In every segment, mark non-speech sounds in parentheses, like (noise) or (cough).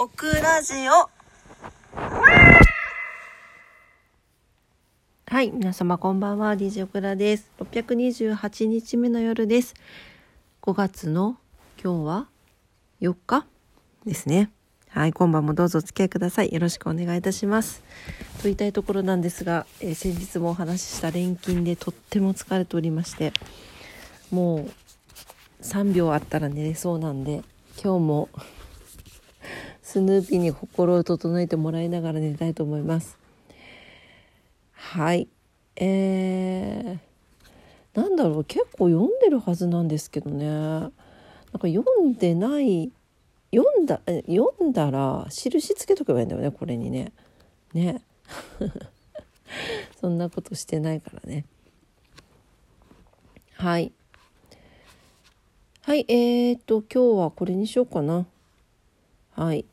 オクラジオ。はい皆様こんばんは。DJ オクラです。628日目の夜です。5月の今日は4日？ですね。はい今晩もどうぞお付き合いください。よろしくお願いいたします。と言いたいところなんですが、えー、先日もお話しした錬金でとっても疲れておりましてもう3秒あったら寝れそうなんで今日もスヌーピーに心を整えてもらいながら寝たいと思います。はい。えー、なんだろう結構読んでるはずなんですけどねなんか読んでない読んだ読んだら印つけとけばいいんだよねこれにね。ね。(laughs) そんなことしてないからね。はい。はい、えー、っと今日はこれにしようかな。はい。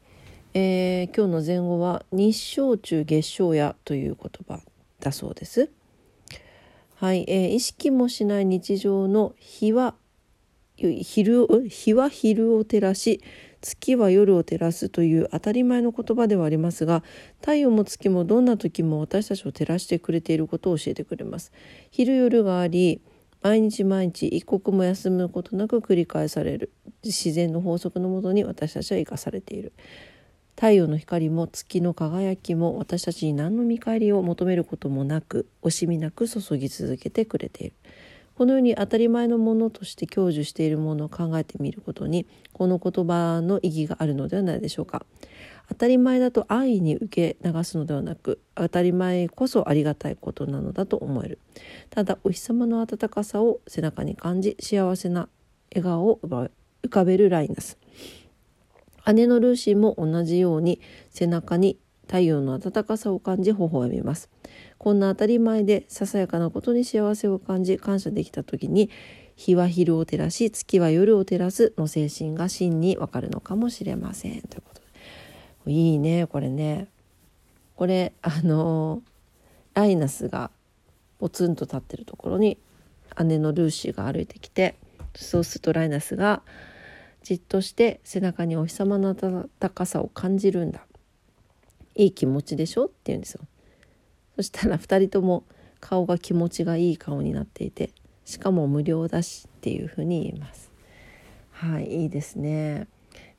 えー、今日の前後は日照中月照夜という言葉だそうです。はい、えー、意識もしない日常の日は昼日は昼を照らし月は夜を照らすという当たり前の言葉ではありますが太陽も月もどんな時も私たちを照らしてくれていることを教えてくれます。昼夜があり毎日毎日一刻も休むことなく繰り返される自然の法則のもとに私たちは生かされている。太陽の光も月の輝きも私たちに何の見返りを求めることもなく惜しみなく注ぎ続けてくれている。このように当たり前のものとして享受しているものを考えてみることにこの言葉の意義があるのではないでしょうか。当たり前だと安易に受け流すのではなく当たり前こそありがたいことなのだと思える。ただお日様の温かさを背中に感じ幸せな笑顔を浮かべるライナス姉のルーシーも同じように背中に太陽の暖かさを感じ微笑みます。こんな当たり前でささやかなことに幸せを感じ感謝できた時に日は昼を照らし月は夜を照らすの精神が真にわかるのかもしれません。ということで。いいねこれね。これあのライナスがポツンと立ってるところに姉のルーシーが歩いてきてそうするとライナスが「じっとして背中にお日様の暖かさを感じるんだ。いい気持ちでしょ？って言うんですよ。そしたら2人とも顔が気持ちがいい顔になっていてしかも無料だしっていうふうに言います。はいいいですね。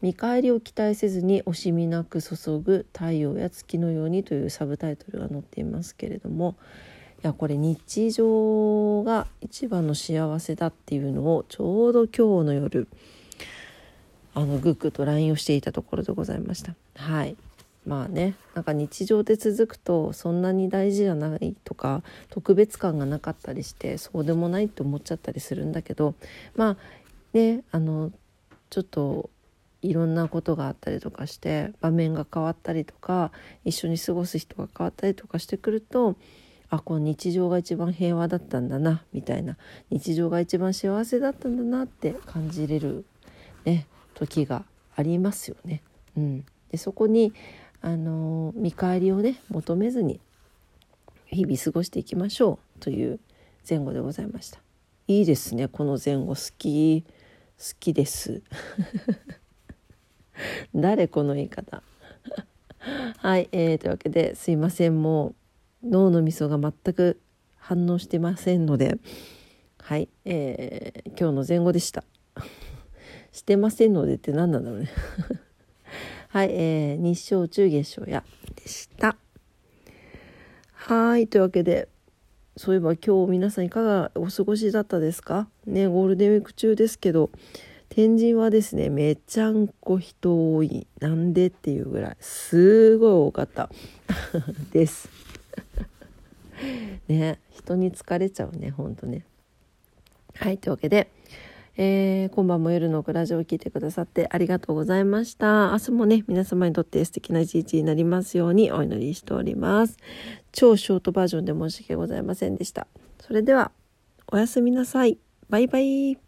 見返りを期待せずに惜しみなく注ぐ太陽や月のようにというサブタイトルが載っていますけれどもいやこれ日常が一番の幸せだっていうのをちょうど今日の夜あのグッグと LINE をしていたところでございました。はい。まあねなんか日常で続くとそんなに大事じゃないとか特別感がなかったりしてそうでもないって思っちゃったりするんだけどまあねあのちょっといろんなことがあったりとかして場面が変わったりとか一緒に過ごす人が変わったりとかしてくるとあこの日常が一番平和だったんだなみたいな。日常が一番幸せだったんだなって感じれるね。時がありますよね。うん、でそこにあの見返りをね求めずに日々過ごしていきましょうという前後でございました。いいですねこの前後好き好きです。(laughs) 誰この言い方 (laughs) はい、えー、というわけですいませんもう脳のみそが全く反応してませんのではい、えー、今日の前後でした。してませんのでって何なんだろうね。(laughs) はい、えー、日照中月照やでした。はいというわけでそういえば今日皆さんいかがお過ごしだったですか？ねゴールデンウィーク中ですけど天神はですねめちゃんこ人多いなんでっていうぐらいすごい多かった。(laughs) です。(laughs) ね人に疲れちゃうねほんとね。はいというわけでえー、今晩も夜のクラジオを聞いてくださってありがとうございました。明日もね、皆様にとって素敵な一日になりますようにお祈りしております。超ショートバージョンで申し訳ございませんでした。それでは、おやすみなさい。バイバイ。